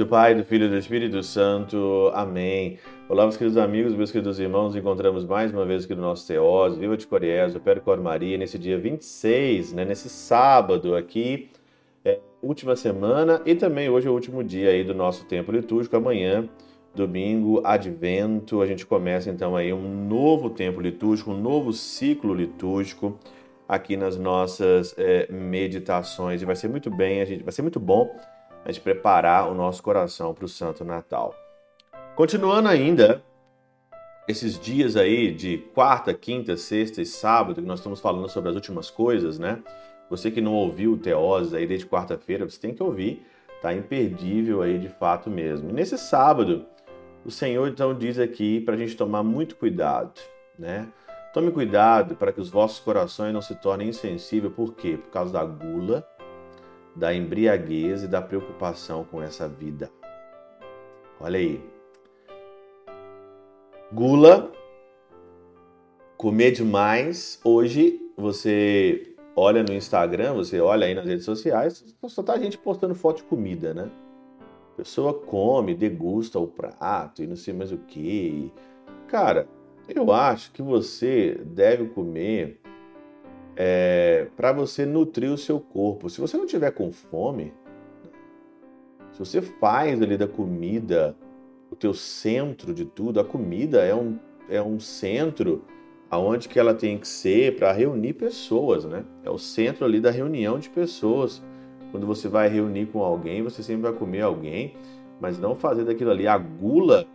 do Pai, do Filho e do Espírito Santo. Amém. Olá, meus queridos amigos, meus queridos irmãos. Encontramos mais uma vez aqui no nosso Teós. Viva de Coriés, o Cor Maria, nesse dia 26, né, nesse sábado aqui, é, última semana, e também hoje é o último dia aí do nosso tempo litúrgico. Amanhã, domingo, advento, a gente começa então aí um novo tempo litúrgico, um novo ciclo litúrgico aqui nas nossas é, meditações. E vai ser muito bem, a gente, vai ser muito bom a gente preparar o nosso coração para o Santo Natal. Continuando ainda, esses dias aí de quarta, quinta, sexta e sábado, que nós estamos falando sobre as últimas coisas, né? Você que não ouviu o Teoses aí desde quarta-feira, você tem que ouvir, tá imperdível aí de fato mesmo. E nesse sábado, o Senhor então diz aqui para a gente tomar muito cuidado, né? Tome cuidado para que os vossos corações não se tornem insensíveis, por quê? Por causa da gula, da embriaguez e da preocupação com essa vida. Olha aí. Gula, comer demais. Hoje você olha no Instagram, você olha aí nas redes sociais, só tá gente postando foto de comida, né? A pessoa come, degusta o prato e não sei mais o que. Cara, eu acho que você deve comer é, para você nutrir o seu corpo. Se você não tiver com fome, se você faz ali da comida o teu centro de tudo, a comida é um, é um centro aonde que ela tem que ser para reunir pessoas, né? É o centro ali da reunião de pessoas. Quando você vai reunir com alguém, você sempre vai comer alguém, mas não fazer daquilo ali. A gula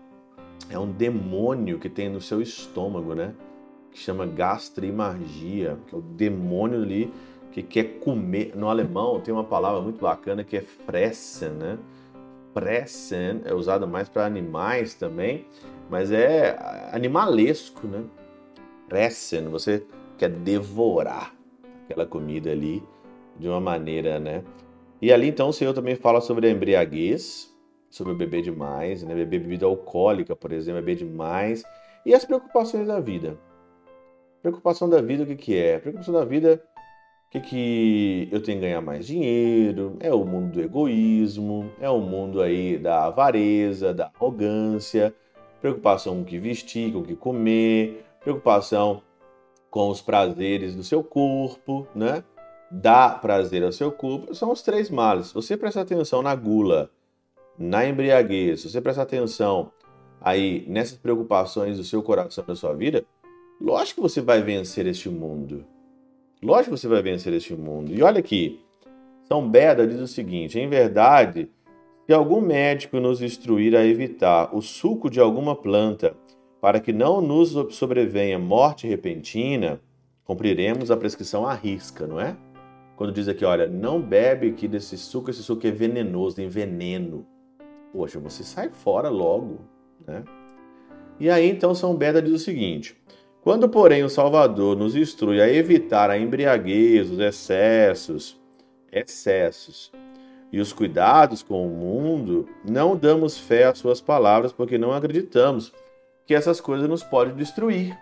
é um demônio que tem no seu estômago, né? Que chama gastrimargia, que é o demônio ali que quer comer. No alemão tem uma palavra muito bacana que é fressen, né? Fressen é usada mais para animais também, mas é animalesco, né? Fressen, você quer devorar aquela comida ali de uma maneira, né? E ali então o Senhor também fala sobre a embriaguez, sobre beber demais, né? Beber bebida alcoólica, por exemplo, beber demais e as preocupações da vida. Preocupação da vida, o que, que é? Preocupação da vida, o que, que eu tenho que ganhar mais dinheiro? É o mundo do egoísmo, é o mundo aí da avareza, da arrogância, preocupação com o que vestir, com o que comer, preocupação com os prazeres do seu corpo, né? Dar prazer ao seu corpo, são os três males. Você prestar atenção na gula, na embriaguez, você prestar atenção aí nessas preocupações do seu coração, da sua vida, Lógico que você vai vencer este mundo. Lógico que você vai vencer este mundo. E olha aqui, São Beda diz o seguinte: em verdade, se algum médico nos instruir a evitar o suco de alguma planta para que não nos sobrevenha morte repentina, cumpriremos a prescrição à risca, não é? Quando diz aqui, olha, não bebe aqui desse suco, esse suco é venenoso, tem veneno. Poxa, você sai fora logo, né? E aí então São Beda diz o seguinte: quando, porém, o Salvador nos instrui a evitar a embriaguez, os excessos, excessos e os cuidados com o mundo, não damos fé às suas palavras porque não acreditamos que essas coisas nos podem destruir.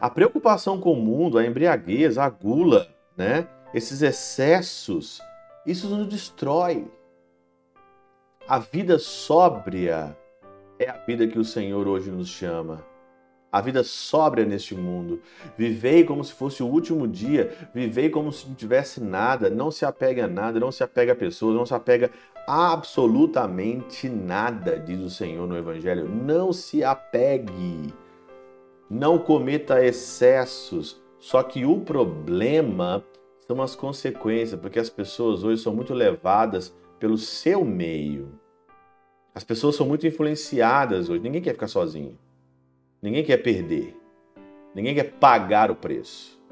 A preocupação com o mundo, a embriaguez, a gula, né? esses excessos, isso nos destrói. A vida sóbria é a vida que o Senhor hoje nos chama a vida sóbria neste mundo. Vivei como se fosse o último dia, vivei como se não tivesse nada, não se apegue a nada, não se apega a pessoas, não se apega absolutamente nada, diz o Senhor no Evangelho. Não se apegue, não cometa excessos. Só que o problema são as consequências, porque as pessoas hoje são muito levadas pelo seu meio. As pessoas são muito influenciadas hoje, ninguém quer ficar sozinho. Ninguém quer perder. Ninguém quer pagar o preço.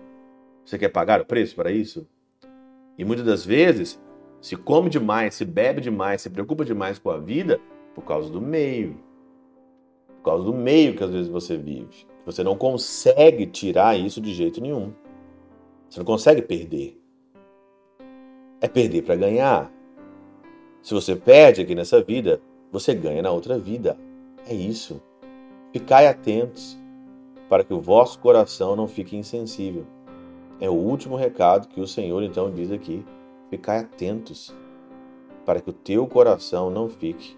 Você quer pagar o preço para isso? E muitas das vezes se come demais, se bebe demais, se preocupa demais com a vida por causa do meio. Por causa do meio que às vezes você vive. Você não consegue tirar isso de jeito nenhum. Você não consegue perder. É perder para ganhar. Se você perde aqui nessa vida, você ganha na outra vida. É isso. Ficai atentos, para que o vosso coração não fique insensível. É o último recado que o Senhor então diz aqui. Ficai atentos. para que o teu coração não fique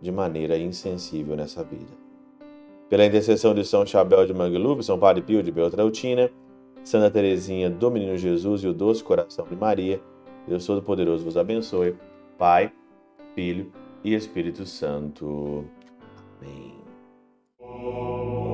de maneira insensível nessa vida. Pela intercessão de São Chabel de Mangluf, São Padre Pio de Beltrautina, Santa Teresinha do Menino Jesus e o Doce Coração de Maria, Deus Todo-Poderoso vos abençoe. Pai, Filho e Espírito Santo. Amém. Oh.